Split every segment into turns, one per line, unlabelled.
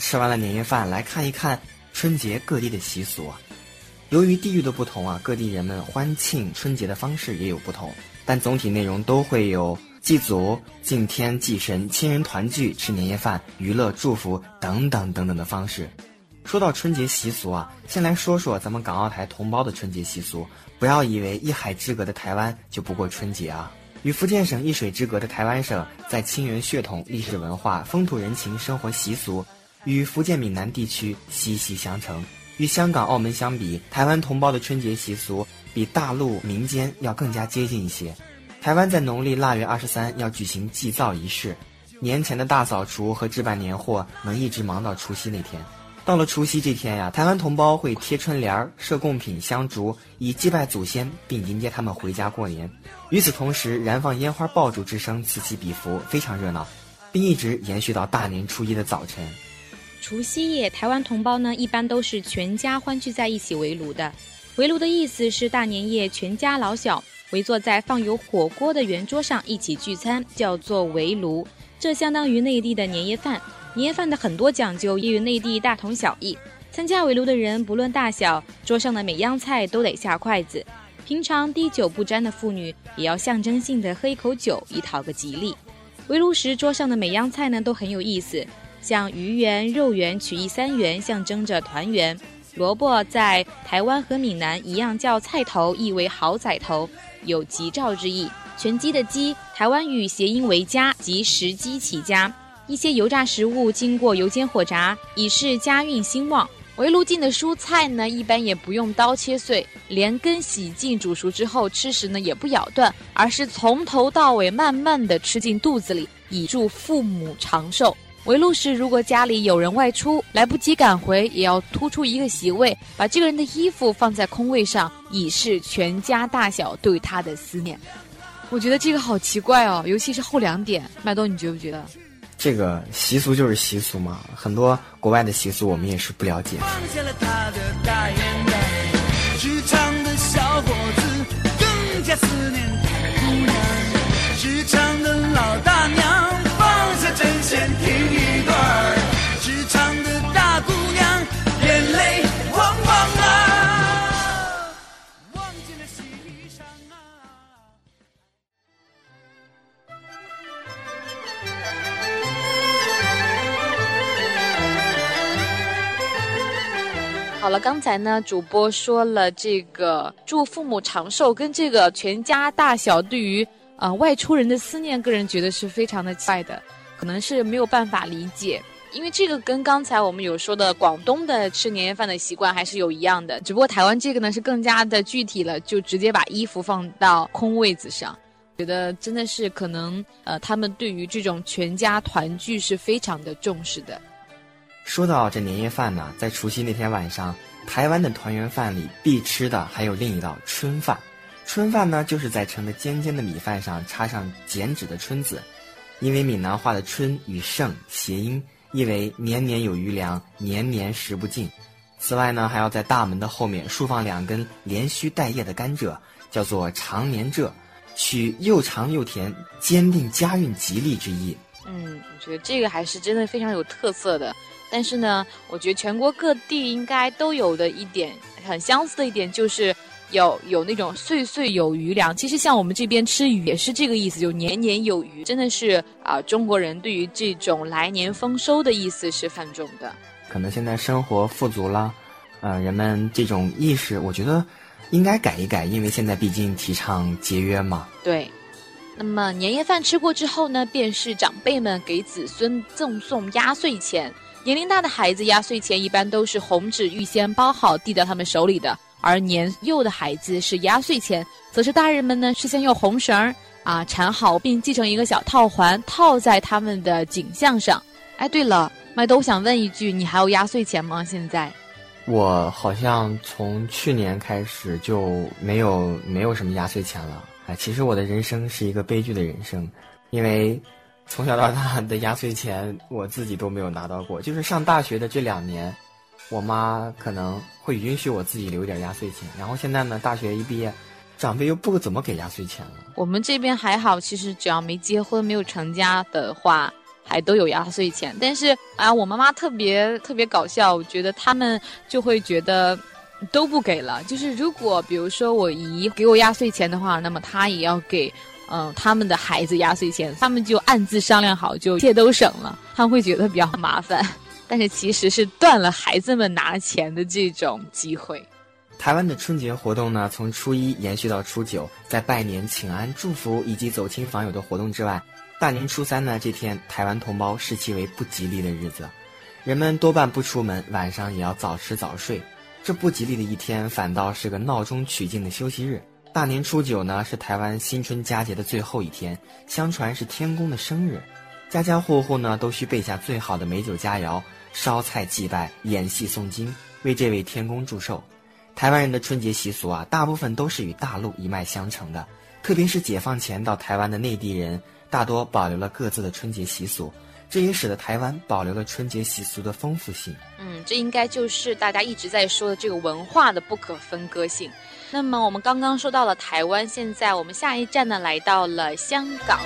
吃完了年夜饭，来看一看春节各地的习俗。由于地域的不同啊，各地人们欢庆春节的方式也有不同，但总体内容都会有祭祖、敬天、祭神、亲人团聚、吃年夜饭、娱乐、祝福等等等等的方式。说到春节习俗啊，先来说说咱们港澳台同胞的春节习俗。不要以为一海之隔的台湾就不过春节啊！与福建省一水之隔的台湾省，在亲缘血统、历史文化、风土人情、生活习俗，与福建闽南地区息息相承。与香港、澳门相比，台湾同胞的春节习俗比大陆民间要更加接近一些。台湾在农历腊月二十三要举行祭灶仪式，年前的大扫除和置办年货能一直忙到除夕那天。到了除夕这天呀，台湾同胞会贴春联儿、设贡品、香烛，以祭拜祖先，并迎接他们回家过年。与此同时，燃放烟花爆竹之声此起彼伏，非常热闹，并一直延续到大年初一的早晨。
除夕夜，台湾同胞呢一般都是全家欢聚在一起围炉的。围炉的意思是大年夜全家老小围坐在放有火锅的圆桌上一起聚餐，叫做围炉。这相当于内地的年夜饭。年夜饭的很多讲究也与内地大同小异。参加围炉的人不论大小，桌上的每样菜都得下筷子。平常滴酒不沾的妇女也要象征性的喝一口酒，以讨个吉利。围炉时桌上的每样菜呢都很有意思。像鱼圆、肉圆取意三元，象征着团圆；萝卜在台湾和闽南一样叫菜头，意为好仔头，有吉兆之意。全鸡的鸡，台湾语谐音为家，即食鸡起家。一些油炸食物经过油煎火炸，以示家运兴旺。围炉进的蔬菜呢，一般也不用刀切碎，连根洗净煮熟之后吃时呢也不咬断，而是从头到尾慢慢的吃进肚子里，以助父母长寿。围炉时，如果家里有人外出来不及赶回，也要突出一个席位，把这个人的衣服放在空位上，以示全家大小对他的思念。我觉得这个好奇怪哦，尤其是后两点，麦兜，你觉不觉得？
这个习俗就是习俗嘛，很多国外的习俗我们也是不了解。职场的小伙子更加思念
好了，刚才呢，主播说了这个祝父母长寿，跟这个全家大小对于啊外出人的思念，个人觉得是非常的奇怪的。可能是没有办法理解，因为这个跟刚才我们有说的广东的吃年夜饭的习惯还是有一样的，只不过台湾这个呢是更加的具体了，就直接把衣服放到空位子上，觉得真的是可能呃，他们对于这种全家团聚是非常的重视的。
说到这年夜饭呢，在除夕那天晚上，台湾的团圆饭里必吃的还有另一道春饭。春饭呢，就是在盛的尖尖的米饭上插上剪纸的春字。因为闽南话的“春”与“盛”谐音，意为年年有余粮，年年食不尽。此外呢，还要在大门的后面竖放两根连须带叶的甘蔗，叫做长年蔗，取又长又甜，坚定家运吉利之意。
嗯，我觉得这个还是真的非常有特色的。但是呢，我觉得全国各地应该都有的一点很相似的一点就是。有有那种岁岁有余粮，其实像我们这边吃鱼也是这个意思，就年年有余，真的是啊，中国人对于这种来年丰收的意思是泛重的。
可能现在生活富足了，呃，人们这种意识，我觉得应该改一改，因为现在毕竟提倡节约嘛。
对。那么年夜饭吃过之后呢，便是长辈们给子孙赠送压岁钱。年龄大的孩子压岁钱一般都是红纸预先包好递到他们手里的。而年幼的孩子是压岁钱，则是大人们呢事先用红绳儿啊缠好，并系成一个小套环，套在他们的颈项上。哎，对了，麦兜想问一句，你还有压岁钱吗？现在？
我好像从去年开始就没有没有什么压岁钱了。其实我的人生是一个悲剧的人生，因为从小到大 的压岁钱我自己都没有拿到过，就是上大学的这两年。我妈可能会允许我自己留点压岁钱，然后现在呢，大学一毕业，长辈又不怎么给压岁钱了。
我们这边还好，其实只要没结婚、没有成家的话，
还都有压岁钱。但是啊，我妈妈特别特别搞笑，我觉得他们就会觉得都不给了。就是如果比如说我姨给我压岁钱的话，那么她也要给嗯他们的孩子压岁钱，他们就暗自商量好，就一切都省了。他们会觉得比较麻烦，但是其实是断了孩子们拿钱的这种机会。
台湾的春节活动呢，从初一延续到初九，在拜年、请安、祝福以及走亲访友的活动之外，大年初三呢，这天台湾同胞视其为不吉利的日子，人们多半不出门，晚上也要早吃早睡。这不吉利的一天，反倒是个闹中取静的休息日。大年初九呢，是台湾新春佳节的最后一天，相传是天公的生日，家家户户呢都需备下最好的美酒佳肴，烧菜祭拜，演戏诵经，为这位天公祝寿。台湾人的春节习俗啊，大部分都是与大陆一脉相承的，特别是解放前到台湾的内地人，大多保留了各自的春节习俗，这也使得台湾保留了春节习俗的丰富性。
嗯，这应该就是大家一直在说的这个文化的不可分割性。那么我们刚刚说到了台湾，现在我们下一站呢来到了香港。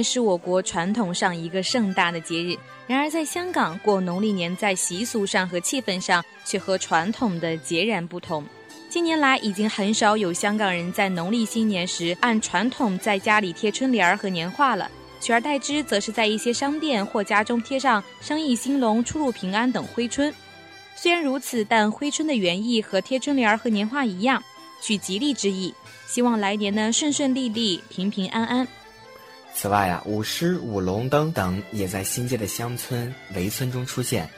年是我国传统上一个盛大的节日，然而在香港过农历年，在习俗上和气氛上却和传统的截然不同。近年来，已经很少有香港人在农历新年时按传统在家里贴春联儿和年画了，取而代之，则是在一些商店或家中贴上“生意兴隆、出入平安”等挥春。虽然如此，但挥春的原意和贴春联儿和年画一样，取吉利之意，希望来年呢顺顺利利、平平安安。
此外啊，舞狮、舞龙灯等也在新界的乡村、围村中出现，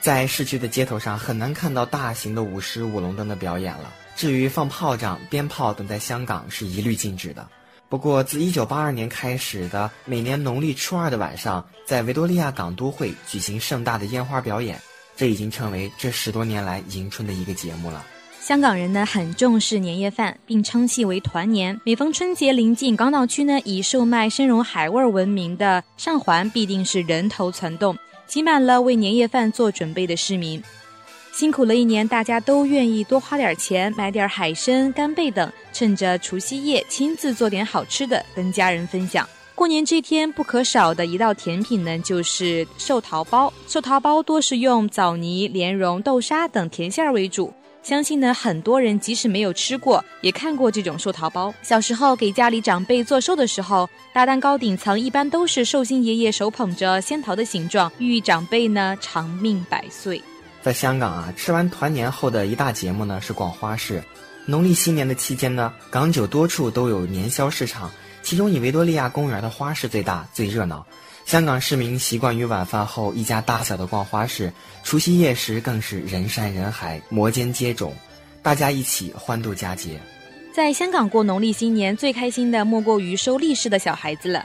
在市区的街头上很难看到大型的舞狮、舞龙灯的表演了。至于放炮仗、鞭炮等，在香港是一律禁止的。不过，自1982年开始的每年农历初二的晚上，在维多利亚港都会举行盛大的烟花表演，这已经成为这十多年来迎春的一个节目了。
香港人呢很重视年夜饭，并称其为团年。每逢春节临近，港岛区呢以售卖生荣海味闻名的上环必定是人头攒动，挤满了为年夜饭做准备的市民。辛苦了一年，大家都愿意多花点钱买点海参、干贝等，趁着除夕夜亲自做点好吃的跟家人分享。过年这天不可少的一道甜品呢，就是寿桃包。寿桃包多是用枣泥、莲蓉、豆沙等甜馅儿为主。相信呢，很多人即使没有吃过，也看过这种寿桃包。小时候给家里长辈做寿的时候，大蛋糕顶层一般都是寿星爷爷手捧着仙桃的形状，寓意长辈呢长命百岁。
在香港啊，吃完团年后的一大节目呢是逛花市。农历新年的期间呢，港九多处都有年宵市场，其中以维多利亚公园的花市最大、最热闹。香港市民习惯于晚饭后一家大小的逛花市，除夕夜时更是人山人海、摩肩接踵，大家一起欢度佳节。
在香港过农历新年，最开心的莫过于收利市的小孩子了。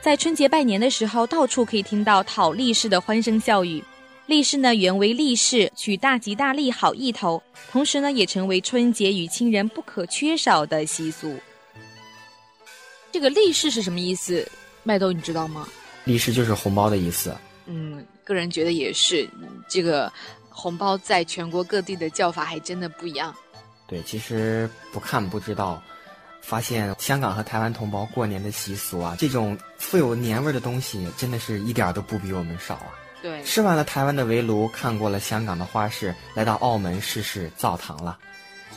在春节拜年的时候，到处可以听到讨利市的欢声笑语。利市呢，原为利市，取大吉大利、好意头，同时呢，也成为春节与亲人不可缺少的习俗。这个利市是什么意思？麦兜，你知道吗？
利是就是红包的意思。
嗯，个人觉得也是。这个红包在全国各地的叫法还真的不一样。
对，其实不看不知道，发现香港和台湾同胞过年的习俗啊，这种富有年味的东西，真的是一点都不比我们少啊。
对，
吃完了台湾的围炉，看过了香港的花市，来到澳门试试灶堂了。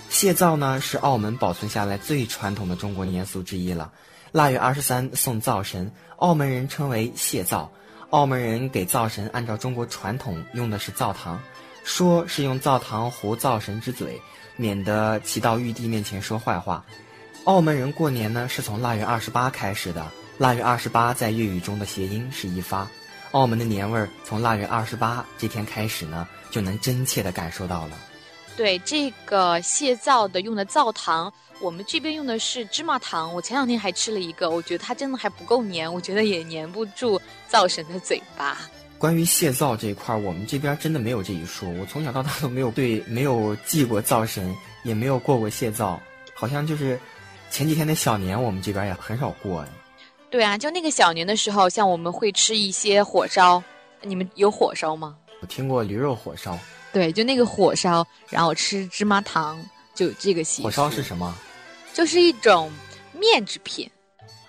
谢灶呢，是澳门保存下来最传统的中国年俗之一了。腊月二十三送灶神，澳门人称为谢灶。澳门人给灶神按照中国传统用的是灶糖，说是用灶糖糊灶神之嘴，免得其到玉帝面前说坏话。澳门人过年呢是从腊月二十八开始的，腊月二十八在粤语中的谐音是一发。澳门的年味儿从腊月二十八这天开始呢，就能真切地感受到了。
对这个谢灶的用的灶糖，我们这边用的是芝麻糖，我前两天还吃了一个，我觉得它真的还不够粘，我觉得也粘不住灶神的嘴巴。
关于谢灶这一块，我们这边真的没有这一说。我从小到大都没有对没有祭过灶神，也没有过过谢灶，好像就是前几天的小年，我们这边也很少过哎。
对啊，就那个小年的时候，像我们会吃一些火烧，你们有火烧吗？
我听过驴肉火烧。
对，就那个火烧，然后吃芝麻糖，就这个习俗。
火烧是什么？
就是一种面制品，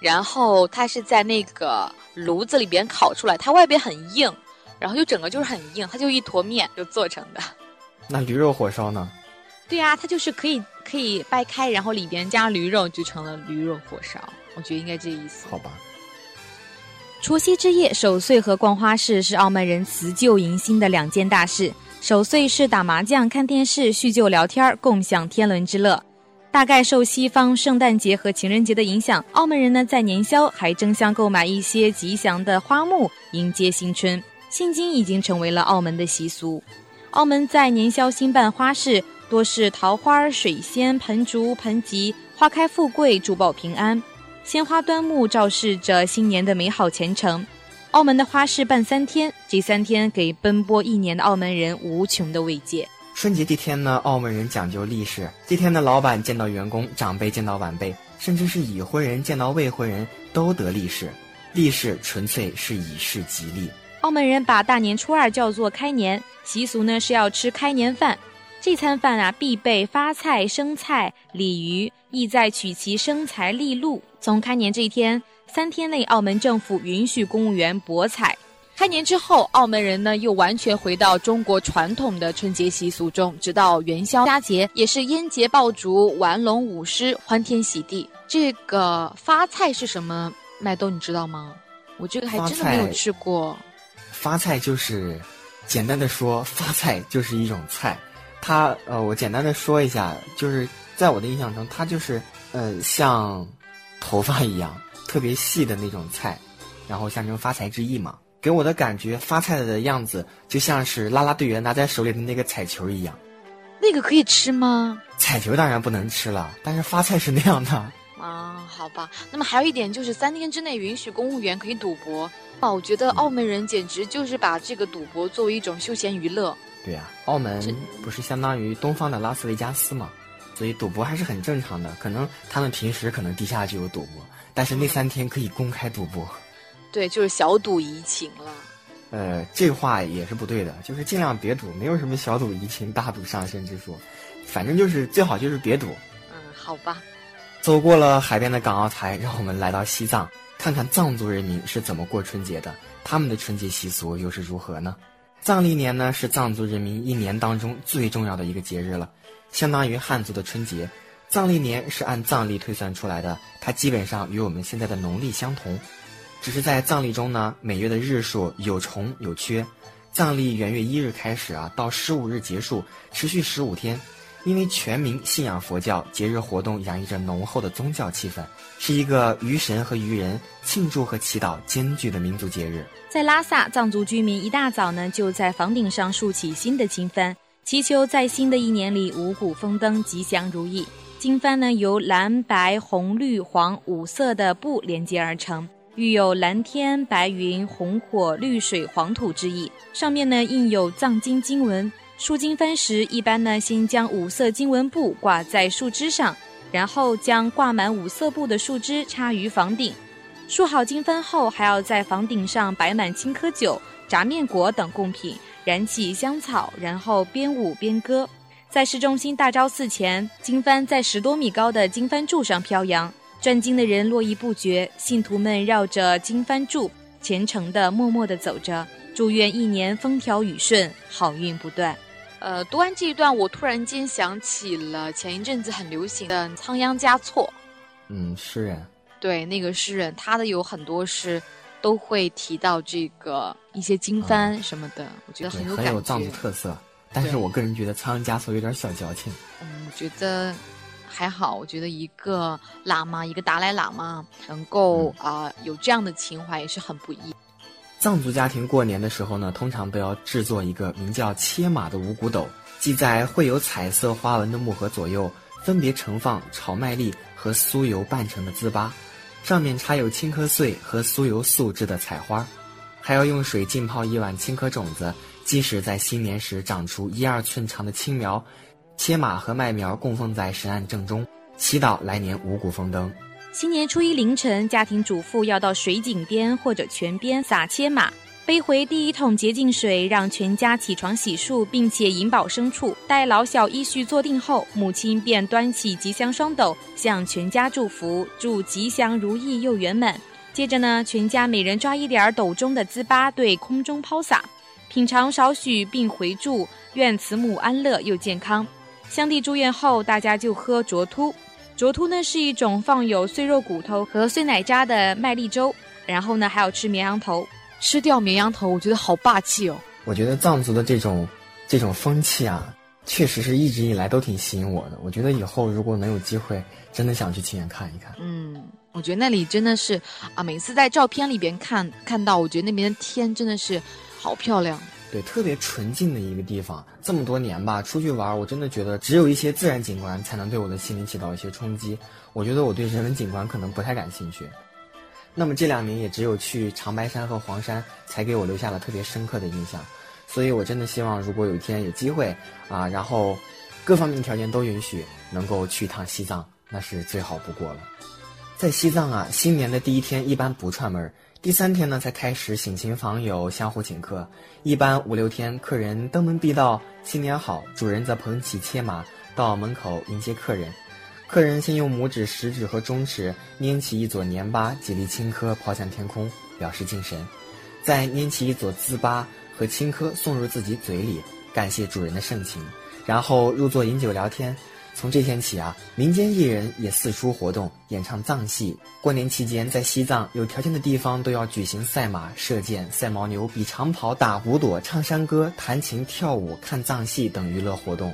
然后它是在那个炉子里边烤出来，它外边很硬，然后就整个就是很硬，它就一坨面就做成的。
那驴肉火烧呢？
对呀，它就是可以可以掰开，然后里边加驴肉，就成了驴肉火烧。我觉得应该这意思。
好吧。
除夕之夜守岁和逛花市是澳门人辞旧迎新的两件大事。守岁是打麻将、看电视、叙旧聊天共享天伦之乐。大概受西方圣诞节和情人节的影响，澳门人呢在年宵还争相购买一些吉祥的花木迎接新春。现今已经成为了澳门的习俗。澳门在年宵兴办花市，多是桃花、水仙、盆竹、盆吉，花开富贵，珠宝平安。鲜花端木，昭示着新年的美好前程。澳门的花市办三天，这三天给奔波一年的澳门人无穷的慰藉。
春节这天呢，澳门人讲究利市，这天的，老板见到员工，长辈见到晚辈，甚至是已婚人见到未婚人都得利市。利市纯粹是以示吉利。
澳门人把大年初二叫做开年，习俗呢是要吃开年饭。这餐饭啊，必备发菜、生菜、鲤鱼，意在取其生财利禄。从开年这一天，三天内，澳门政府允许公务员博彩。开年之后，澳门人呢又完全回到中国传统的春节习俗中，直到元宵佳节，也是烟节爆竹、玩龙舞狮，欢天喜地。这个发菜是什么？麦兜，你知道吗？我这个还真的没有吃过。
发菜就是，简单的说，发菜就是一种菜。它呃，我简单的说一下，就是在我的印象中，它就是呃像头发一样特别细的那种菜，然后象征发财之意嘛。给我的感觉，发菜的样子就像是啦啦队员拿在手里的那个彩球一样。
那个可以吃吗？
彩球当然不能吃了，但是发菜是那样的。
啊，好吧。那么还有一点就是三天之内允许公务员可以赌博。啊，我觉得澳门人简直就是把这个赌博作为一种休闲娱乐。
对呀，澳门不是相当于东方的拉斯维加斯嘛，所以赌博还是很正常的。可能他们平时可能地下就有赌博，但是那三天可以公开赌博。
对，就是小赌怡情了。
呃，这话也是不对的，就是尽量别赌，没有什么小赌怡情、大赌伤身之说。反正就是最好就是别赌。
嗯，好吧。
走过了海边的港澳台，让我们来到西藏，看看藏族人民是怎么过春节的，他们的春节习俗又是如何呢？藏历年呢是藏族人民一年当中最重要的一个节日了，相当于汉族的春节。藏历年是按藏历推算出来的，它基本上与我们现在的农历相同，只是在藏历中呢，每月的日数有重有缺。藏历元月一日开始啊，到十五日结束，持续十五天。因为全民信仰佛教，节日活动洋溢着浓厚的宗教气氛，是一个于神和于人庆祝和祈祷兼具的民族节日。
在拉萨，藏族居民一大早呢，就在房顶上竖起新的经幡，祈求在新的一年里五谷丰登、吉祥如意。经幡呢，由蓝、白、红、绿、黄五色的布连接而成，寓有蓝天、白云、红火、绿水、黄土之意。上面呢，印有藏经经文。竖经幡时，一般呢，先将五色经文布挂在树枝上，然后将挂满五色布的树枝插于房顶。竖好经幡后，还要在房顶上摆满青稞酒、炸面果等贡品，燃起香草，然后边舞边歌。在市中心大昭寺前，经幡在十多米高的经幡柱上飘扬，转经的人络绎不绝，信徒们绕着经幡柱，虔诚地默默地走着，祝愿一年风调雨顺，好运不断。呃，读完这一段，我突然间想起了前一阵子很流行的仓央嘉措，
嗯，诗人，
对，那个诗人，他的有很多诗都会提到这个一些经幡什么的，我觉得很有
很有藏族特色。但是我个人觉得仓央嘉措有点小矫情。
嗯，我觉得还好，我觉得一个喇嘛，一个达赖喇嘛能够啊有这样的情怀也是很不易。
藏族家庭过年的时候呢，通常都要制作一个名叫切马的五谷斗，系在绘有彩色花纹的木盒左右，分别盛放炒麦粒和酥油拌成的糍粑，上面插有青稞碎和酥油素制的彩花，还要用水浸泡一碗青稞种子，即使在新年时长出一二寸长的青苗，切马和麦苗供奉在神案正中，祈祷来年五谷丰登。
新年初一凌晨，家庭主妇要到水井边或者泉边撒切马，背回第一桶洁净水，让全家起床洗漱，并且引饱牲畜。待老小依序坐定后，母亲便端起吉祥双斗，向全家祝福，祝吉祥如意又圆满。接着呢，全家每人抓一点斗中的糍粑，对空中抛洒，品尝少许，并回祝愿慈母安乐又健康。香弟住院后，大家就喝浊突。浊突呢是一种放有碎肉骨头和碎奶渣的麦粒粥，然后呢还要吃绵羊头，
吃掉绵羊头，我觉得好霸气哦。
我觉得藏族的这种这种风气啊，确实是一直以来都挺吸引我的。我觉得以后如果能有机会，真的想去亲眼看一看。
嗯，我觉得那里真的是啊，每次在照片里边看看到，我觉得那边的天真的是好漂亮。
对，特别纯净的一个地方。这么多年吧，出去玩，我真的觉得只有一些自然景观才能对我的心灵起到一些冲击。我觉得我对人文景观可能不太感兴趣。那么这两年也只有去长白山和黄山才给我留下了特别深刻的印象。所以我真的希望，如果有一天有机会啊，然后各方面条件都允许，能够去一趟西藏，那是最好不过了。在西藏啊，新年的第一天一般不串门。第三天呢，才开始省亲访友，相互请客。一般五六天，客人登门必到，新年好，主人则捧起切马到门口迎接客人。客人先用拇指、食指和中指拈起一撮年巴，几粒青稞抛向天空，表示敬神；再拈起一撮糍粑和青稞送入自己嘴里，感谢主人的盛情，然后入座饮酒聊天。从这天起啊，民间艺人也四处活动，演唱藏戏。过年期间，在西藏有条件的地方都要举行赛马、射箭、赛牦牛、比长跑、打五朵、唱山歌、弹琴、跳舞、看藏戏等娱乐活动。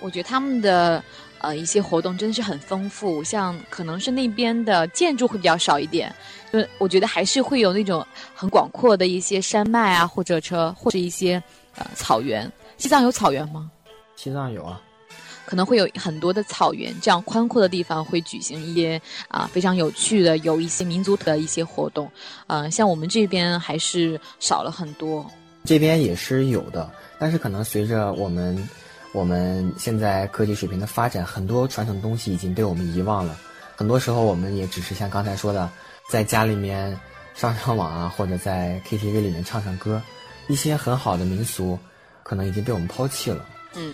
我觉得他们的呃一些活动真的是很丰富，像可能是那边的建筑会比较少一点，就我觉得还是会有那种很广阔的一些山脉啊，或者车或者一些呃草原。西藏有草原吗？
西藏有啊。
可能会有很多的草原，这样宽阔的地方会举行一些啊非常有趣的，有一些民族的一些活动，嗯，像我们这边还是少了很多。
这边也是有的，但是可能随着我们我们现在科技水平的发展，很多传统东西已经被我们遗忘了。很多时候，我们也只是像刚才说的，在家里面上上网啊，或者在 KTV 里面唱唱歌，一些很好的民俗，可能已经被我们抛弃了。
嗯。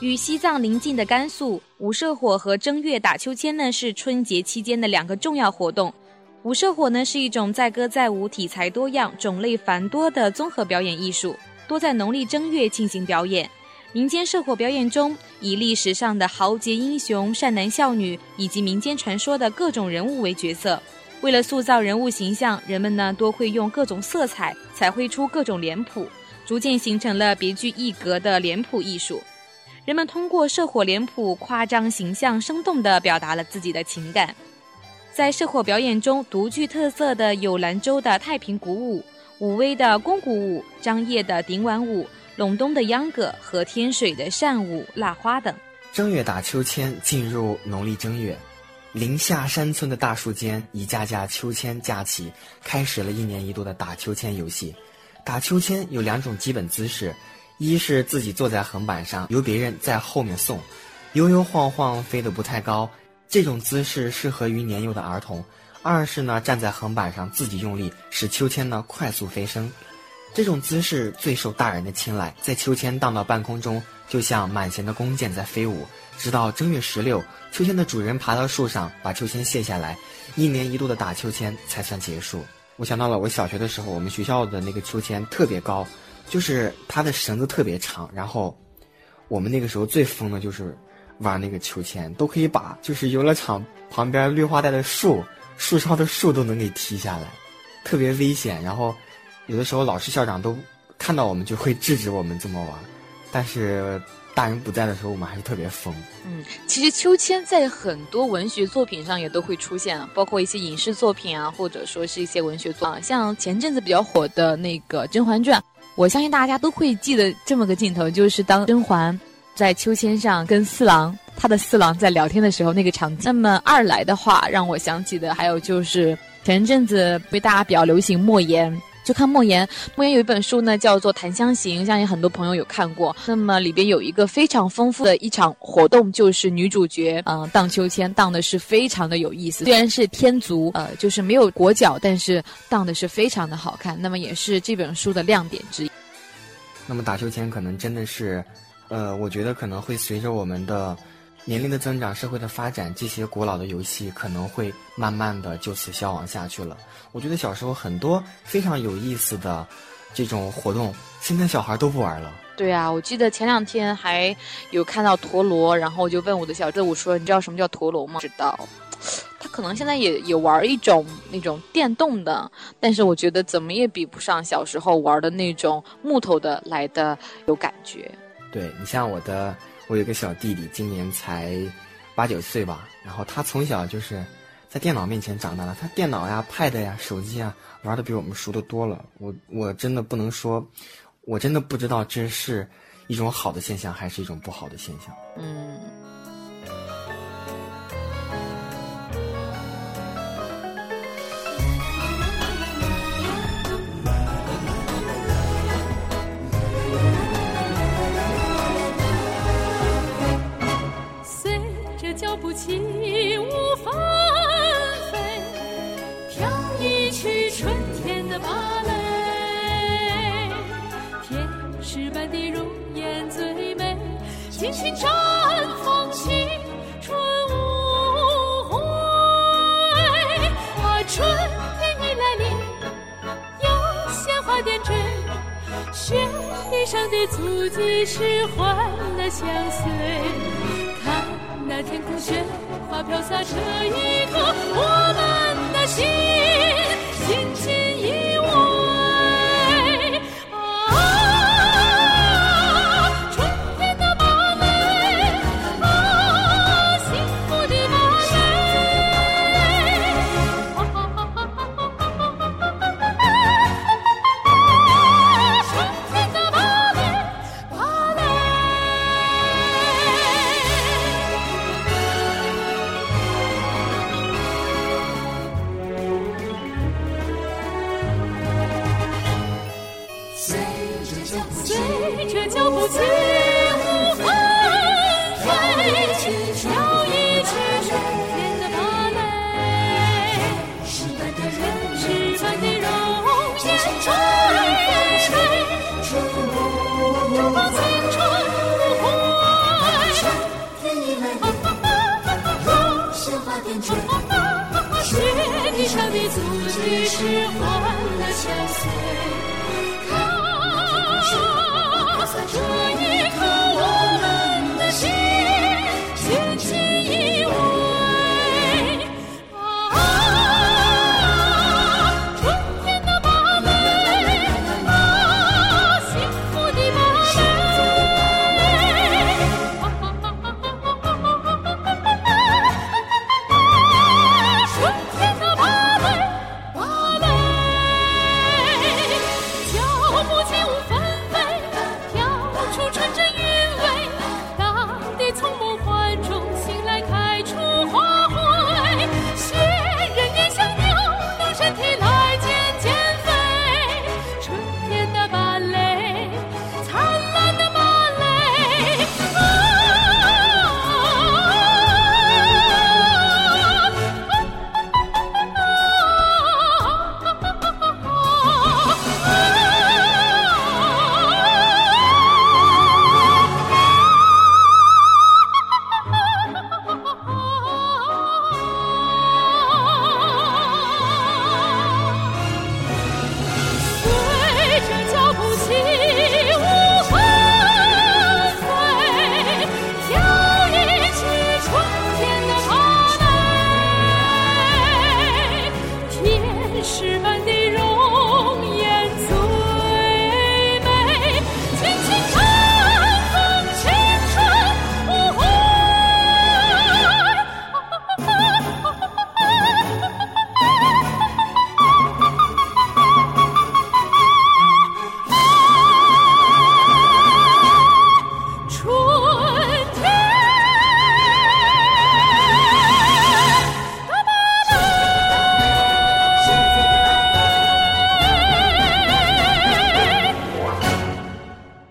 与西藏邻近的甘肃，舞社火和正月打秋千呢是春节期间的两个重要活动。舞社火呢是一种载歌载舞、题材多样、种类繁多的综合表演艺术，多在农历正月进行表演。民间社火表演中，以历史上的豪杰英雄、善男孝女以及民间传说的各种人物为角色。为了塑造人物形象，人们呢多会用各种色彩彩绘出各种脸谱，逐渐形成了别具一格的脸谱艺术。人们通过社火脸谱夸张形象、生动地表达了自己的情感。在社火表演中，独具特色的有兰州的太平鼓舞、武威的宫鼓舞、张掖的顶碗舞、陇东的秧歌和天水的扇舞、腊花等。
正月打秋千，进入农历正月，林下山村的大树间，一架架秋千架起，开始了一年一度的打秋千游戏。打秋千有两种基本姿势。一是自己坐在横板上，由别人在后面送，悠悠晃晃飞得不太高，这种姿势适合于年幼的儿童。二是呢站在横板上自己用力，使秋千呢快速飞升，这种姿势最受大人的青睐。在秋千荡到半空中，就像满弦的弓箭在飞舞，直到正月十六，秋千的主人爬到树上把秋千卸下来，一年一度的打秋千才算结束。我想到了我小学的时候，我们学校的那个秋千特别高。就是它的绳子特别长，然后我们那个时候最疯的就是玩那个秋千，都可以把就是游乐场旁边绿化带的树、树梢的树都能给踢下来，特别危险。然后有的时候老师、校长都看到我们就会制止我们这么玩，但是大人不在的时候，我们还是特别疯。
嗯，其实秋千在很多文学作品上也都会出现，包括一些影视作品啊，或者说是一些文学作啊，像前阵子比较火的那个《甄嬛传》。我相信大家都会记得这么个镜头，就是当甄嬛在秋千上跟四郎他的四郎在聊天的时候那个场景。那么二来的话，让我想起的还有就是前阵子被大家比较流行莫言。就看莫言，莫言有一本书呢，叫做《檀香刑》，相信很多朋友有看过。那么里边有一个非常丰富的一场活动，就是女主角嗯荡秋千，荡的是非常的有意思。虽然是天足，呃，就是没有裹脚，但是荡的是非常的好看。那么也是这本书的亮点之一。
那么打秋千可能真的是，呃，我觉得可能会随着我们的。年龄的增长，社会的发展，这些古老的游戏可能会慢慢的就此消亡下去了。我觉得小时候很多非常有意思的这种活动，现在小孩都不玩了。
对啊，我记得前两天还有看到陀螺，然后我就问我的小队伍说：“你知道什么叫陀螺吗？”知道。他可能现在也也玩一种那种电动的，但是我觉得怎么也比不上小时候玩的那种木头的来的有感觉。
对你像我的。我有个小弟弟，今年才八九岁吧。然后他从小就是在电脑面前长大的，他电脑呀、Pad 呀、手机啊玩的比我们熟的多了。我我真的不能说，我真的不知道这是一种好的现象还是一种不好的现象。
嗯。
起舞纷飞跳一曲春天的芭蕾天使般的容颜最美尽情绽放青春无悔。啊春天已来临有鲜花点缀雪地上的足迹是欢乐相随在天空雪花飘洒，这一刻我们的心紧紧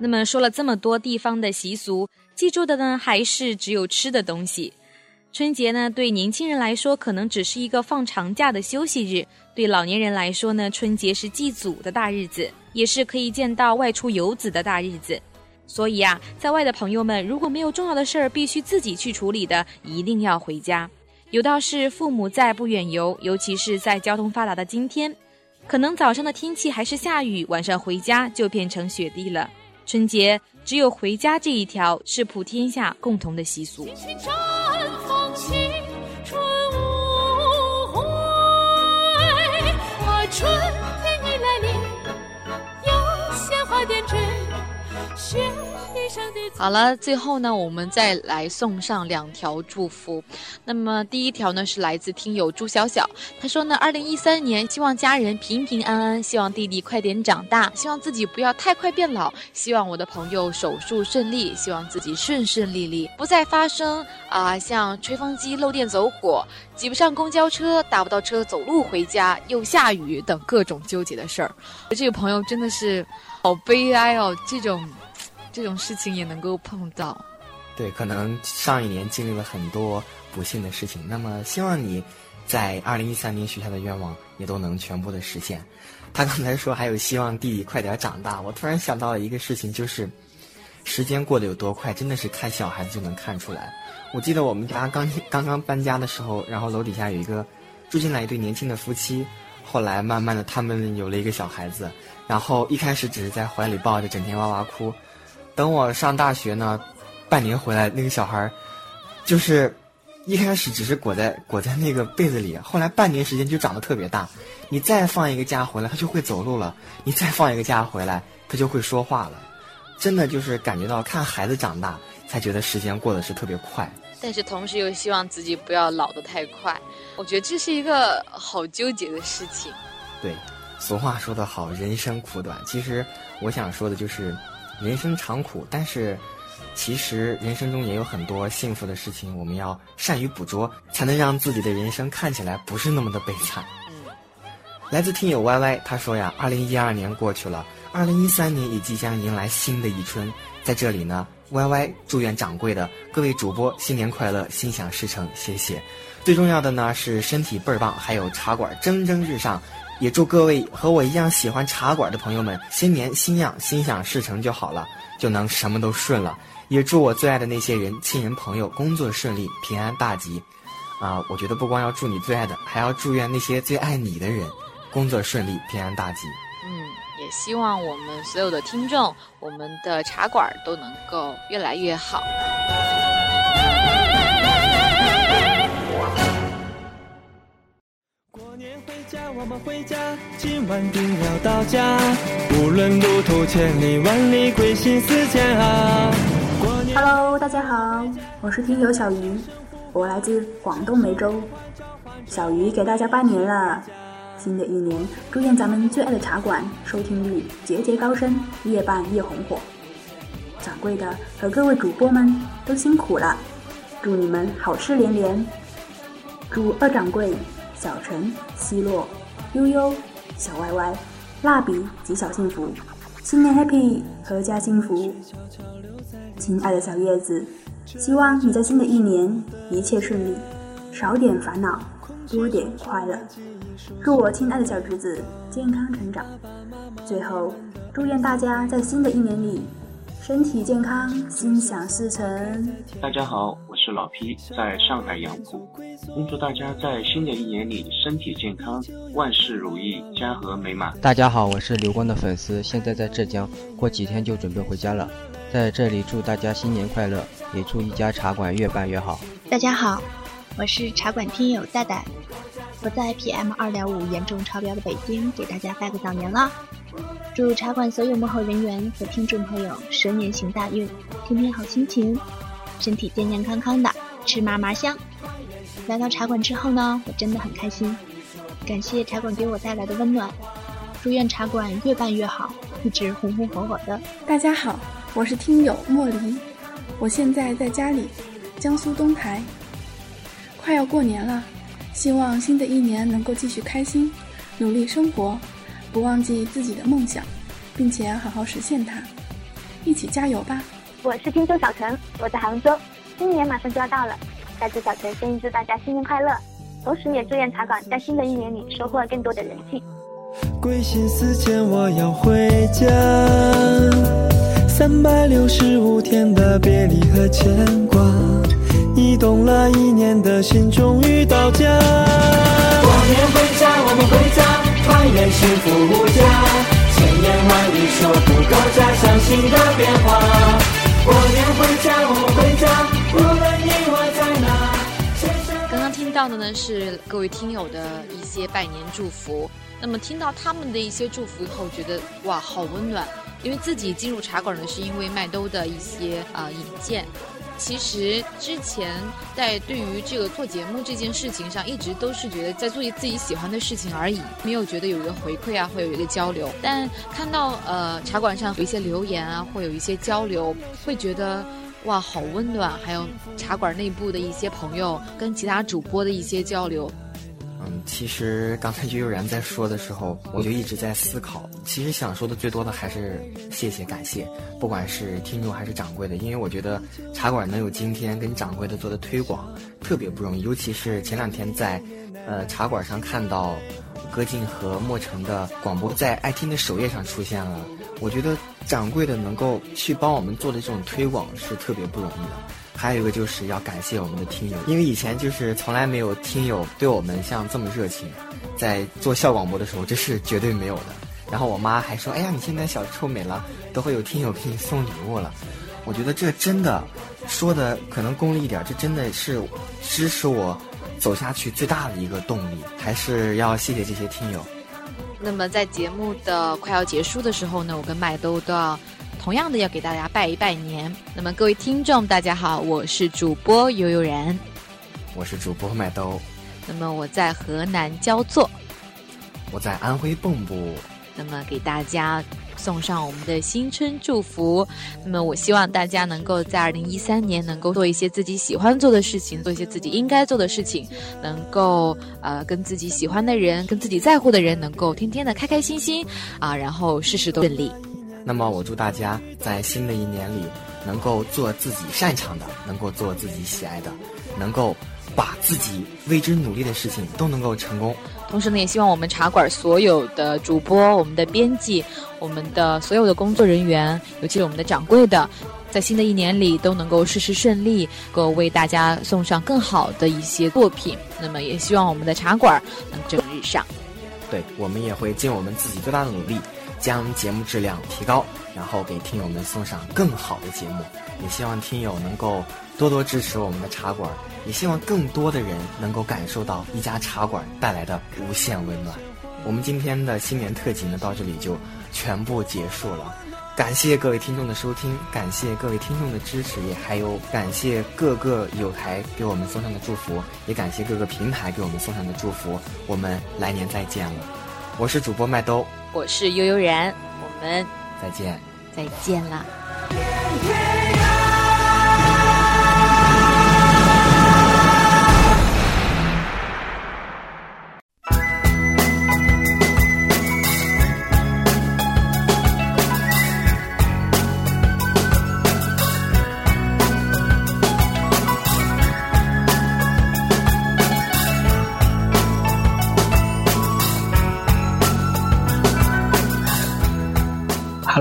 那么说了这么多地方的习俗，记住的呢还是只有吃的东西。春节呢，对年轻人来说可能只是一个放长假的休息日；对老年人来说呢，春节是祭祖的大日子，也是可以见到外出游子的大日子。所以啊，在外的朋友们，如果没有重要的事儿必须自己去处理的，一定要回家。有道是父母在不远游，尤其是在交通发达的今天，可能早上的天气还是下雨，晚上回家就变成雪地了。春节只有回家这一条是普天下共同的习俗。
春天已来临，有鲜花点缀。
好了，最后呢，我们再来送上两条祝福。那么第一条呢，是来自听友朱小小，他说呢，二零一三年希望家人平平安安，希望弟弟快点长大，希望自己不要太快变老，希望我的朋友手术顺利，希望自己顺顺利利，不再发生啊像吹风机漏电走火、挤不上公交车、打不到车、走路回家又下雨等各种纠结的事儿。这个朋友真的是好悲哀哦，这种。这种事情也能够碰到，
对，可能上一年经历了很多不幸的事情，那么希望你在二零一三年许下的愿望也都能全部的实现。他刚才说还有希望弟弟快点长大，我突然想到了一个事情，就是时间过得有多快，真的是看小孩子就能看出来。我记得我们家刚刚刚搬家的时候，然后楼底下有一个住进来一对年轻的夫妻，后来慢慢的他们有了一个小孩子，然后一开始只是在怀里抱着，整天哇哇哭。等我上大学呢，半年回来，那个小孩儿，就是一开始只是裹在裹在那个被子里，后来半年时间就长得特别大。你再放一个假回来，他就会走路了；你再放一个假回来，他就会说话了。真的就是感觉到看孩子长大，才觉得时间过得是特别快。
但是同时又希望自己不要老得太快，我觉得这是一个好纠结的事情。
对，俗话说得好，人生苦短。其实我想说的就是。人生长苦，但是其实人生中也有很多幸福的事情，我们要善于捕捉，才能让自己的人生看起来不是那么的悲惨。来自听友 Y Y，他说呀，二零一二年过去了，二零一三年也即将迎来新的一春，在这里呢，Y Y 祝愿掌柜的各位主播新年快乐，心想事成，谢谢。最重要的呢是身体倍儿棒，还有茶馆蒸蒸日上。也祝各位和我一样喜欢茶馆的朋友们新年新样，心想事成就好了，就能什么都顺了。也祝我最爱的那些人、亲人、朋友工作顺利、平安大吉。啊，我觉得不光要祝你最爱的，还要祝愿那些最爱你的人工作顺利、平安大吉。
嗯，也希望我们所有的听众，我们的茶馆都能够越来越好。
我们回家，今晚定要到家。无论路途千里万里，归心似箭啊。
Hello，大家好，我是听友小鱼，我来自广东梅州。小鱼给大家拜年了，新的一年，祝愿咱们最爱的茶馆收听率节节高升，越办越红火。掌柜的和各位主播们都辛苦了，祝你们好事连连。祝二掌柜、小陈、奚落。悠悠，小歪歪，蜡笔及小幸福，新年 happy，阖家幸福。亲爱的小叶子，希望你在新的一年一切顺利，少点烦恼，多点快乐。祝我亲爱的小侄子健康成长。最后，祝愿大家在新的一年里。身体健康，心想事成。
大家好，我是老 P，在上海杨浦。恭祝大家在新的一年里身体健康，万事如意，家和美满。
大家好，我是刘光的粉丝，现在在浙江，过几天就准备回家了。在这里祝大家新年快乐，也祝一家茶馆越办越好。
大家好，我是茶馆听友戴戴，我在 PM 二点五严重超标的北京，给大家拜个早年了。祝茶馆所有幕后人员和听众朋友蛇年行大运，天天好心情，身体健健康康的，吃嘛嘛香。来到茶馆之后呢，我真的很开心，感谢茶馆给我带来的温暖。祝愿茶馆越办越好，一直红红火火的。
大家好，我是听友莫离，我现在在家里，江苏东台。快要过年了，希望新的一年能够继续开心，努力生活。不忘记自己的梦想，并且好好实现它。一起加油吧！
我是听众小陈，我在杭州，新年马上就要到了，在此小陈先祝大家新年快乐，同时也祝愿茶馆在新的一年里收获更多的人气。
归心似箭，我要回家。三百六十五天的别离和牵挂，你动了一年的心终于到家。过年回家，我们回家，团圆幸福无价。千言万语说不够家乡新的变化。过年回家，我回家，无论你我在哪。
刚刚听到的呢是各位听友的一些拜年祝福。那么听到他们的一些祝福以后，觉得哇，好温暖。因为自己进入茶馆呢，是因为麦兜的一些啊引荐。其实之前在对于这个做节目这件事情上，一直都是觉得在做自己喜欢的事情而已，没有觉得有一个回馈啊，会有一个交流。但看到呃茶馆上有一些留言啊，会有一些交流，会觉得哇，好温暖。还有茶馆内部的一些朋友跟其他主播的一些交流。
嗯，其实刚才悠悠然在说的时候，我就一直在思考。其实想说的最多的还是谢谢、感谢，不管是听众还是掌柜的，因为我觉得茶馆能有今天跟掌柜的做的推广，特别不容易。尤其是前两天在，呃，茶馆上看到歌静和莫成的广播在爱听的首页上出现了，我觉得掌柜的能够去帮我们做的这种推广是特别不容易的。还有一个就是要感谢我们的听友，因为以前就是从来没有听友对我们像这么热情，在做校广播的时候这是绝对没有的。然后我妈还说：“哎呀，你现在小臭美了，都会有听友给你送礼物了。”我觉得这真的说的可能功利一点，这真的是支持我走下去最大的一个动力。还是要谢谢这些听友。
那么在节目的快要结束的时候呢，我跟麦兜都要。同样的要给大家拜一拜年。那么各位听众，大家好，我是主播悠悠然，
我是主播麦兜。
那么我在河南焦作，
我在安徽蚌埠。
那么给大家送上我们的新春祝福。那么我希望大家能够在二零一三年能够做一些自己喜欢做的事情，做一些自己应该做的事情，能够呃跟自己喜欢的人、跟自己在乎的人能够天天的开开心心啊，然后事事都顺利。
那么我祝大家在新的一年里能够做自己擅长的，能够做自己喜爱的，能够把自己为之努力的事情都能够成功。
同时呢，也希望我们茶馆所有的主播、我们的编辑、我们的所有的工作人员，尤其是我们的掌柜的，在新的一年里都能够事事顺利，能够为大家送上更好的一些作品。那么也希望我们的茶馆能蒸日上。
对我们也会尽我们自己最大的努力。将节目质量提高，然后给听友们送上更好的节目。也希望听友能够多多支持我们的茶馆，也希望更多的人能够感受到一家茶馆带来的无限温暖。我们今天的新年特辑呢，到这里就全部结束了。感谢各位听众的收听，感谢各位听众的支持，也还有感谢各个有台给我们送上的祝福，也感谢各个平台给我们送上的祝福。我们来年再见了。我是主播麦兜。
我是悠悠然，我们
再见，
再见啦。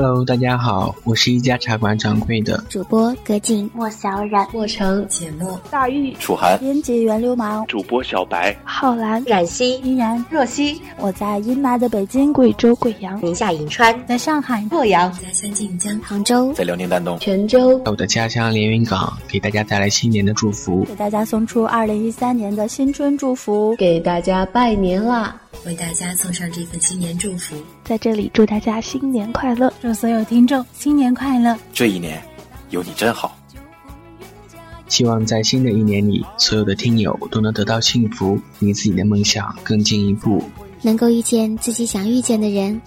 Hello，大家好，我是一家茶馆掌柜的
主播葛静、
莫小冉、
莫成、简墨、
大玉、
楚涵、
编辑袁流氓、
主播小白、
浩然、
冉熙、
依然、
若曦。
我在阴霾的北京、
贵州贵阳、
宁夏银川，
在上海。
洛阳，
在三晋江、
杭州，
在辽宁丹东、
泉州，
在我的家乡连云港，给大家带来新年的祝福，
给大家送出二零一三年的新春祝福，
给大家拜年啦！
为大家送上这份新年祝福，
在这里祝大家新年快乐，
祝所有听众新年快乐！
这一年有你真好。
希望在新的一年里，所有的听友都能得到幸福，离自己的梦想更进一步，
能够遇见自己想遇见的人，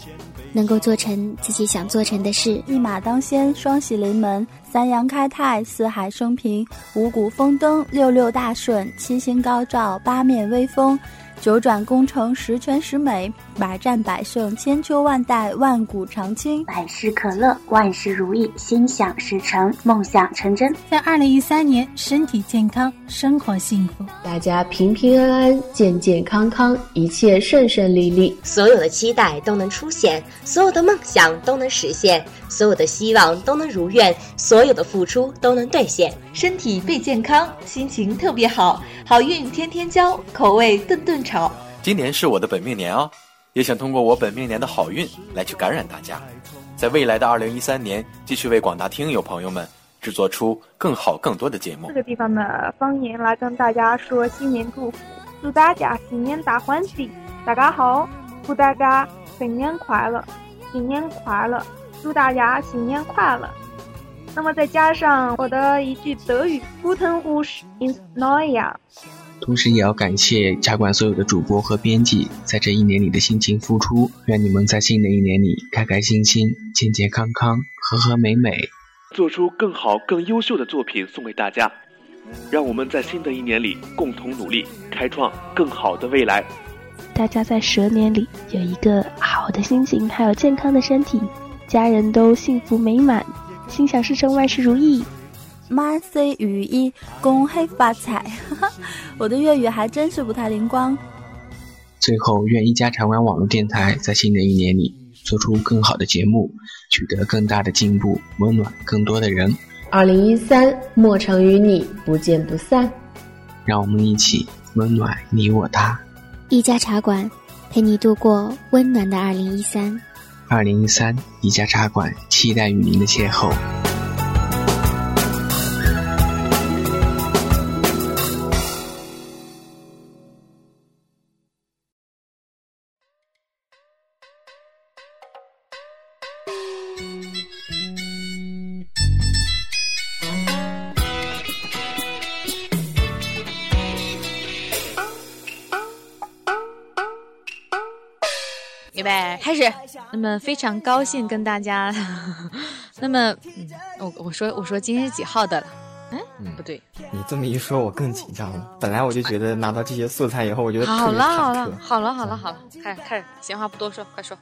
能够做成自己想做成的事。
一马当先，双喜临门，三阳开泰，四海升平，五谷丰登，六六大顺，七星高照，八面威风。九转功成，十全十美，百战百胜，千秋万代，万古长青，
百事可乐，万事如意，心想事成，梦想成真。
在二零一三年，身体健康，生活幸福，
大家平平安安，健健康康，一切顺顺利利，
所有的期待都能出现，所有的梦想都能实现，所有的希望都能如愿，所有的付出都能兑现。
身体倍健康，心情特别好，好运天天交，口味顿顿炒。
今年是我的本命年哦，也想通过我本命年的好运来去感染大家，在未来的二零一三年，继续为广大听友朋友们制作出更好更多的节目。
这个地方的方言来跟大家说新年祝福，祝大家新年大欢喜！大家好，祝大家新年快乐，新年快乐，祝大家新年快乐。那么再加上我的一句德语：Guten Rutsch ins neue Jahr。
同时也要感谢茶馆所有的主播和编辑在这一年里的辛勤付出。愿你们在新的一年里开开心心、健健康康、和和美美，
做出更好、更优秀的作品送给大家。让我们在新的一年里共同努力，开创更好的未来。
大家在蛇年里有一个好的心情，还有健康的身体，家人都幸福美满，心想事成，万事如意。
万岁如意，恭喜发财！我的粤语还真是不太灵光。
最后，愿一家茶馆网络电台在新的一年里做出更好的节目，取得更大的进步，温暖更多的人。
二零一三，莫城与你不见不散。
让我们一起温暖你我他。
一家茶馆陪你度过温暖的二零一三。
二零一三，一家茶馆期待与您的邂逅。
那么非常高兴跟大家，那么，嗯，我我说我说今天是几号的了？嗯，不对。
你这么一说，我更紧张了。本来我就觉得拿到这些素材以后，我觉得
好了好了好了好了好了，开始开始，闲话不多说，快说。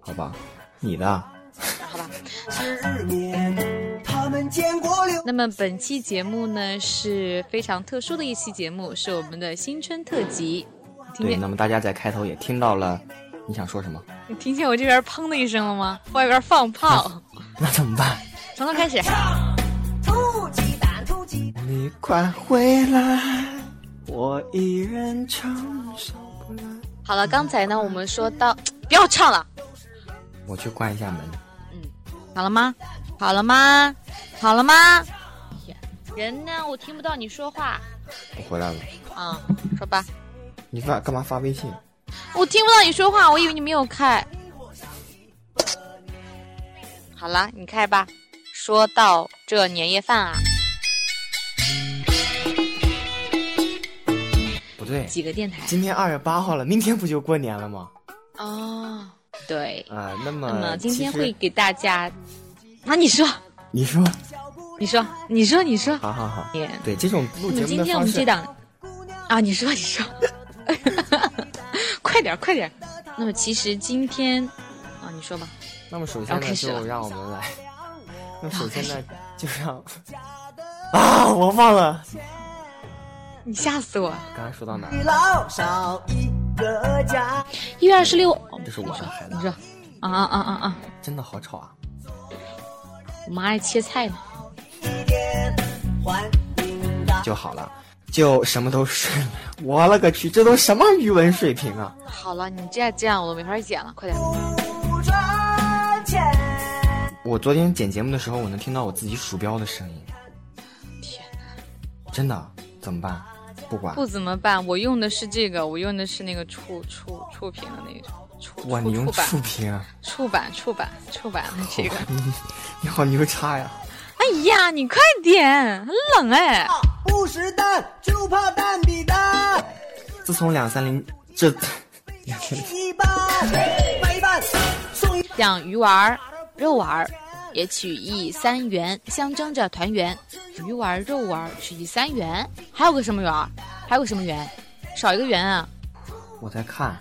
好吧，你的。
好吧。那么本期节目呢是非常特殊的一期节目，是我们的新春特辑。
对，那么大家在开头也听到了。你想说什么？
你听见我这边砰的一声了吗？外边放炮，
那怎么办？
从头开始。
你快回来，我一人承受不了。
好了，刚才呢，我们说到 不要唱了，
我去关一下门。
嗯，好了吗？好了吗？好了吗？人呢？我听不到你说话。
我回来了。
啊，说吧。
你发干嘛发微信？
我听不到你说话，我以为你没有开。好了，你开吧。说到这年夜饭啊，
不对，
几个电台？
今天二月八号了，明天不就过年了吗？
哦，对。
啊，那么
那么今天会给大家，啊，你说，
你说，
你说，你说，你说，
好好好。对这种录节目的
今天我们这档，啊，你说，你说。快点，快点！那么其实今天，啊，你说吧。
那么首先呢，就让我们来。那首先呢，就让啊，我忘了。
你吓死我！
刚才说到哪？
一月二十六。
这是我的孩子。
你说，啊啊啊啊啊！
真的好吵啊！
我妈爱切菜呢。
就好了。就什么都顺了，我勒个去，这都什么语文水平啊！
好了，你这样这样我都没法剪了，快点。
我昨天剪节目的时候，我能听到我自己鼠标的声音。
天哪！
真的？怎么办？不管。
不怎么办？我用的是这个，我用的是那个触触触屏的那种触。
哇，你用
触
屏？
触板触板触板这个。
你好牛叉呀！
哎呀，你快点，很冷哎。
不识蛋，就怕蛋比蛋。
自从两三零这，
一半买一半送一。
像鱼丸、肉丸，也取意三元，象征着团圆。鱼丸、肉丸取意三元，还有个什么圆？还有个什么圆？少一个圆啊？
我在看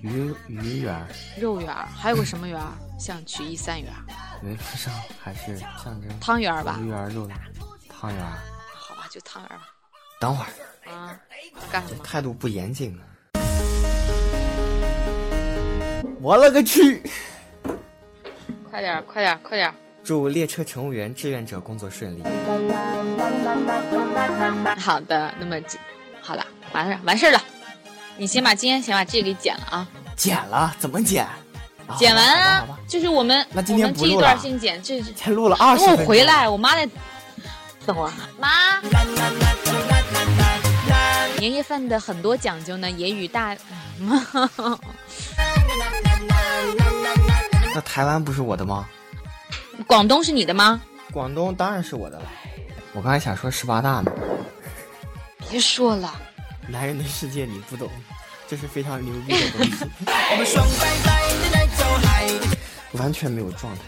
鱼鱼圆，
肉圆，还有个什么圆儿？像曲艺三圆儿，
原则上还是象征
汤圆儿吧
鱼圆汤圆儿。
好吧，就汤圆儿吧。
等会儿，
啊，干什么？
态度不严谨啊！我勒个去！
快点，快点，快点！
祝列车乘务员志愿者工作顺利。
好的，那么这好了，完事儿完事儿了。你先把今天先把这个给剪了啊！
剪了？怎么剪？
剪完啊就是我们
那今天
我们这一段先剪，这
才录了二十
等我
分钟。
回来，我妈在等会儿。妈，年夜饭的很多讲究呢，也与大。
那台湾不是我的吗？
广东是你的吗？
广东当然是我的了。我刚才想说十八大呢。
别说了，
男人的世界你不懂，这是非常牛逼的东西。完全没有状态。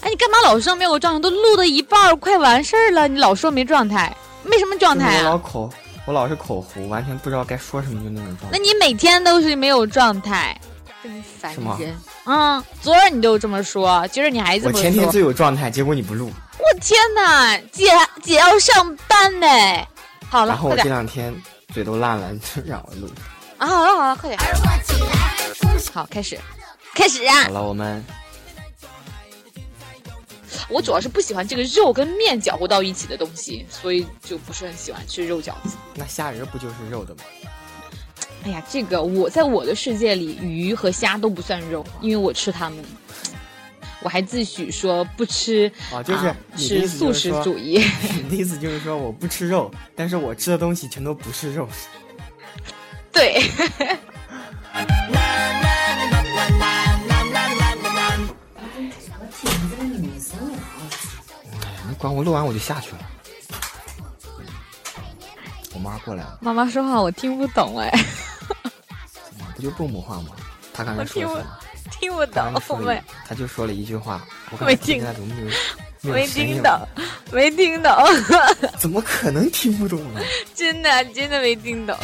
哎，你干嘛老说没有状态？都录到一半，快完事儿了，你老说没状态，没什么状态啊？
我老口，我老是口胡，完全不知道该说什么，就那种状态。
那你每天都是没有状态，真烦人。嗯，昨儿你都这么说，今儿你还这么说。
我前天最有状态，结果你不录，
我天哪，姐姐要上班呢。好了，
然后我这两天嘴都烂了，就让我录。
啊！好了好了，快点。好，开始，开始啊
好！了，我们
我主要是不喜欢这个肉跟面搅和到一起的东西，所以就不是很喜欢吃肉饺子。
那虾仁不就是肉的吗？
哎呀，这个我在我的世界里，鱼和虾都不算肉，因为我吃它们。我还自诩说不吃
啊，就是你的意
是素食主义。
你的意思就是说我不吃肉，但是我吃的东西全都不是肉。
对，
你管我录完我就下去了。我妈过来了，
妈妈说话我听不懂哎，
不就蹦蹦话吗？她刚才
我听不
说什么？
听不懂，没
说了一，她就说了一句话，我刚
没听
才听她怎么没有没
听懂，没听懂，
怎么可能听不懂呢？
真的真的没听懂。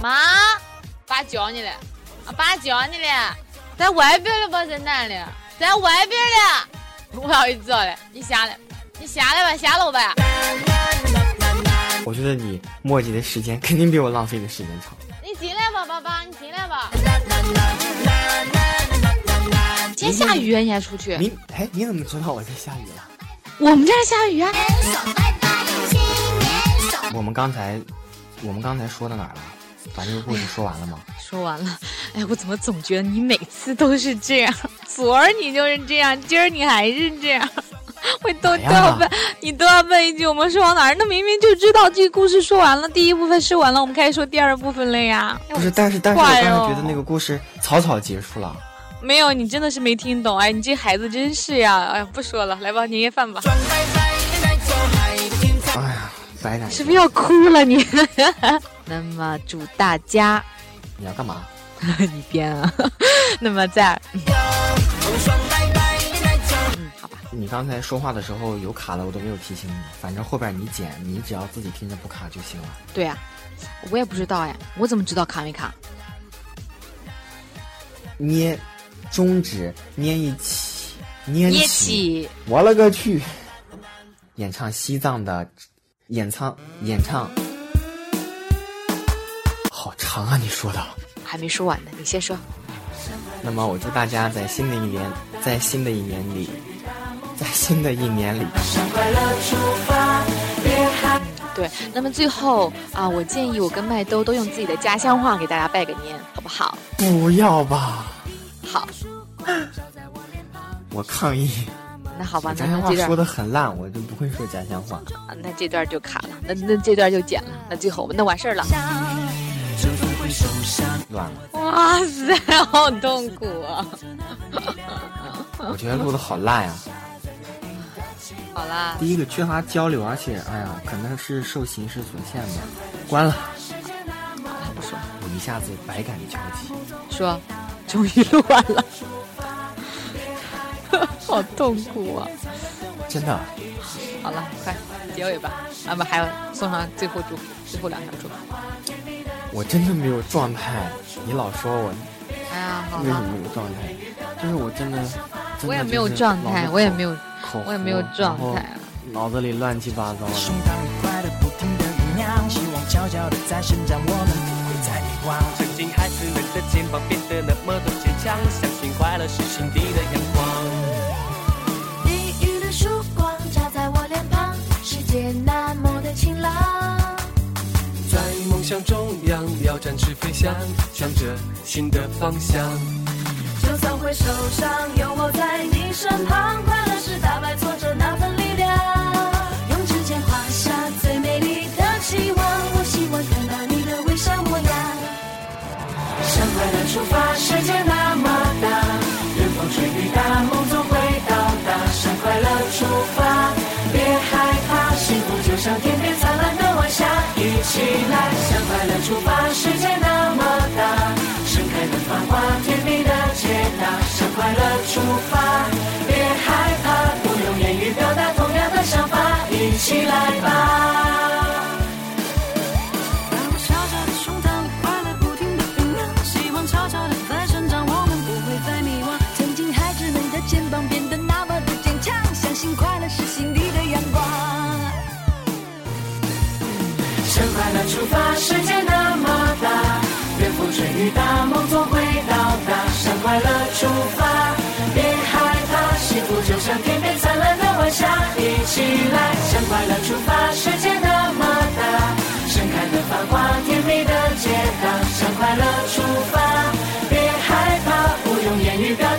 妈，爸叫你了，啊，爸叫你了，在外边了吧，在哪里？在外边了。我要知道了，你下来，你下来吧，下楼吧。
我觉得你墨迹的时间肯定比我浪费的时间长。
你进来吧，爸爸，你进来吧。今天下雨啊，你还出去？
你哎，你怎么知道我在下雨了？
我们这儿下雨啊。
我们刚才，我们刚才说到哪儿了？把这个故事说完了吗？
说完了，哎，我怎么总觉得你每次都是这样？昨儿你就是这样，今儿你还是这样，我都都要问你都要问一句，我们说往哪儿？那明明就知道这个故事说完了，第一部分说完了，我们开始说第二部分了呀。
不是，但是但是我刚才觉得那个故事草草结束了。
没有，你真的是没听懂，哎，你这孩子真是呀，哎呀，不说了，来吧，年夜饭吧。
哎呀，白感
是不是要哭了你？那么祝大家，
你要干嘛？
你编啊。那么在，嗯，好吧。
你刚才说话的时候有卡了，我都没有提醒你。反正后边你剪，你只要自己听着不卡就行了。
对呀、我也不知道呀，我怎么知道卡没卡？
捏，中指捏一起，捏起，我勒个去！演唱西藏的，演唱演唱，好长啊！你说的。
还没说完呢，你先说。
那么我祝大家在新的一年，在新的一年里，在新的一年里，
对，那么最后啊，我建议我跟麦兜都用自己的家乡话给大家拜个年，好不好？
不要吧！
好，
我抗议。
那好吧，那那这段
家乡话说的很烂，我就不会说家乡话。
啊那这段就卡了，那那这段就剪了，那最后那完事儿了。
乱了，
哇塞，好痛苦啊！
我觉得录的好烂呀、
好啦，
第一个缺乏交流，而且哎呀，可能是受形势所限吧。关了，
不说，
我一下子百感交集。
说，终于录完了，好痛苦啊！
真的，
好了，快结尾吧，那么还要送上最后祝福，最后两条祝福。
我真的没有状态，你老说我，
哎呀，好
为什么没有状态？就是我真的，真的
我也没有状态，我也没有，我也没有状态啊。
脑子里乱七八糟的。
快的不停的酝酿，希望悄悄的在生长，我们不会再迷惘。曾经孩子们的肩膀变得那么的坚强，相信快乐是心底的阳光。
晴朗。
在梦想中央，要展翅飞翔，向着新的方向。
就算会受伤，有我在你身旁，快乐
起来。向快乐出发，世界那么大，盛开的繁花，甜蜜的解答。向快乐出发，别害怕，不用言语表达同样的想法，一起来吧。
让我小小的胸膛快乐不停的酝酿，希望悄悄的在生长，我们不会再迷惘。曾经孩子们的肩膀变得那么的坚强，相信快乐是心
出发，世界那么大，任风吹雨打，梦总会到达。向快乐出发，别害怕，幸福就像天边灿烂的晚霞。一起来，向快乐出发，世界那么大，盛开的繁花，甜蜜的解答。向快乐出发，别害怕，不用言语表达。